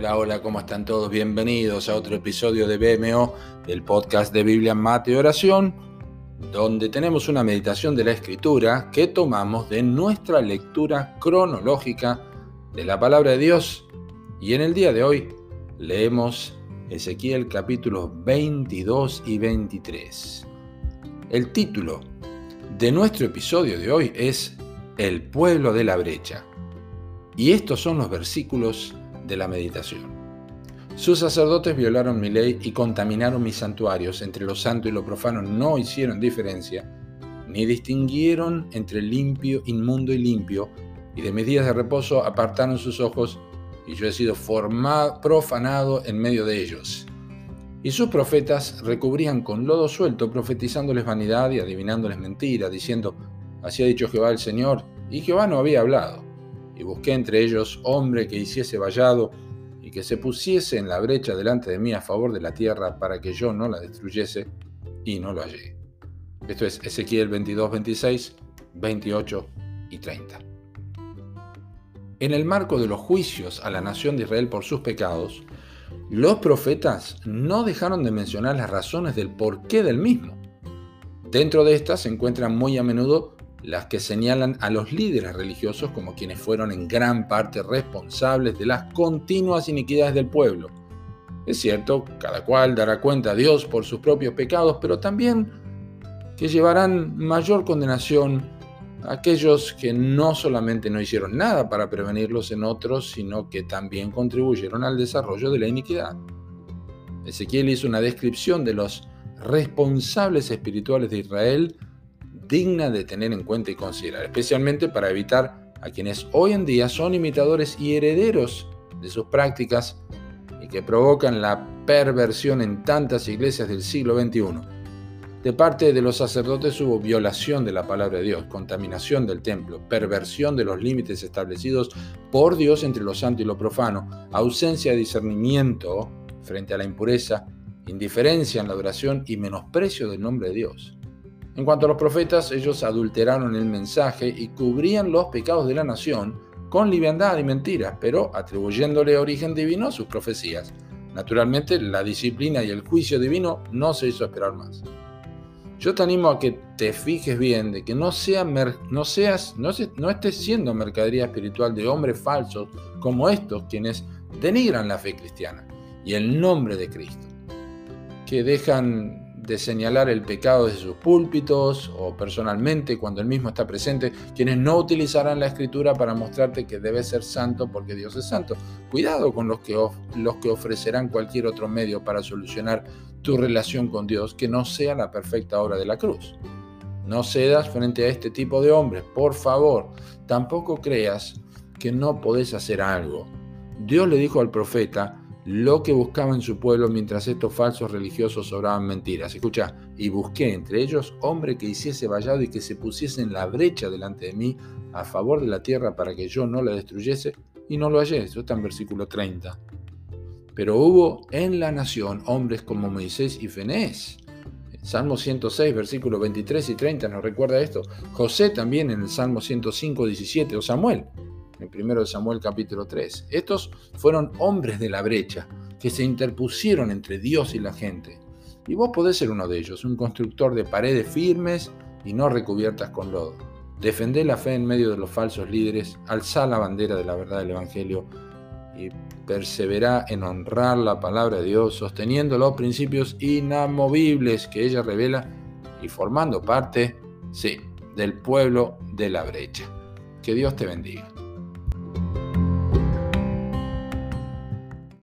Hola, hola, ¿cómo están todos? Bienvenidos a otro episodio de BMO, el podcast de Biblia, Mate y Oración, donde tenemos una meditación de la Escritura que tomamos de nuestra lectura cronológica de la palabra de Dios. Y en el día de hoy leemos Ezequiel capítulos 22 y 23. El título de nuestro episodio de hoy es El pueblo de la brecha. Y estos son los versículos de la meditación. Sus sacerdotes violaron mi ley y contaminaron mis santuarios. Entre lo santo y lo profano no hicieron diferencia, ni distinguieron entre limpio, inmundo y limpio, y de mis días de reposo apartaron sus ojos, y yo he sido profanado en medio de ellos. Y sus profetas recubrían con lodo suelto, profetizándoles vanidad y adivinándoles mentiras, diciendo, así ha dicho Jehová el Señor, y Jehová no había hablado y busqué entre ellos hombre que hiciese vallado y que se pusiese en la brecha delante de mí a favor de la tierra para que yo no la destruyese, y no lo hallé. Esto es Ezequiel 22, 26, 28 y 30. En el marco de los juicios a la nación de Israel por sus pecados, los profetas no dejaron de mencionar las razones del porqué del mismo. Dentro de estas se encuentran muy a menudo las que señalan a los líderes religiosos como quienes fueron en gran parte responsables de las continuas iniquidades del pueblo. Es cierto, cada cual dará cuenta a Dios por sus propios pecados, pero también que llevarán mayor condenación a aquellos que no solamente no hicieron nada para prevenirlos en otros, sino que también contribuyeron al desarrollo de la iniquidad. Ezequiel hizo una descripción de los responsables espirituales de Israel digna de tener en cuenta y considerar, especialmente para evitar a quienes hoy en día son imitadores y herederos de sus prácticas y que provocan la perversión en tantas iglesias del siglo XXI. De parte de los sacerdotes hubo violación de la palabra de Dios, contaminación del templo, perversión de los límites establecidos por Dios entre lo santo y lo profano, ausencia de discernimiento frente a la impureza, indiferencia en la adoración y menosprecio del nombre de Dios. En cuanto a los profetas, ellos adulteraron el mensaje y cubrían los pecados de la nación con liviandad y mentiras, pero atribuyéndole origen divino a sus profecías. Naturalmente, la disciplina y el juicio divino no se hizo esperar más. Yo te animo a que te fijes bien de que no, sea no seas, no, no estés siendo mercadería espiritual de hombres falsos como estos quienes denigran la fe cristiana y el nombre de Cristo, que dejan de señalar el pecado desde sus púlpitos o personalmente cuando el mismo está presente, quienes no utilizarán la escritura para mostrarte que debes ser santo porque Dios es santo. Cuidado con los que, los que ofrecerán cualquier otro medio para solucionar tu relación con Dios que no sea la perfecta obra de la cruz. No cedas frente a este tipo de hombres, por favor. Tampoco creas que no podés hacer algo. Dios le dijo al profeta, lo que buscaba en su pueblo mientras estos falsos religiosos obraban mentiras. Escucha, y busqué entre ellos hombre que hiciese vallado y que se pusiese en la brecha delante de mí a favor de la tierra para que yo no la destruyese, y no lo hallé. Esto está en versículo 30. Pero hubo en la nación hombres como Moisés y Fenés. Salmo 106, versículos 23 y 30 nos recuerda esto. José también en el Salmo 105, 17, o Samuel en 1 Samuel capítulo 3. Estos fueron hombres de la brecha que se interpusieron entre Dios y la gente. Y vos podés ser uno de ellos, un constructor de paredes firmes y no recubiertas con lodo. Defendé la fe en medio de los falsos líderes, alzá la bandera de la verdad del Evangelio y perseverá en honrar la palabra de Dios, sosteniendo los principios inamovibles que ella revela y formando parte, sí, del pueblo de la brecha. Que Dios te bendiga.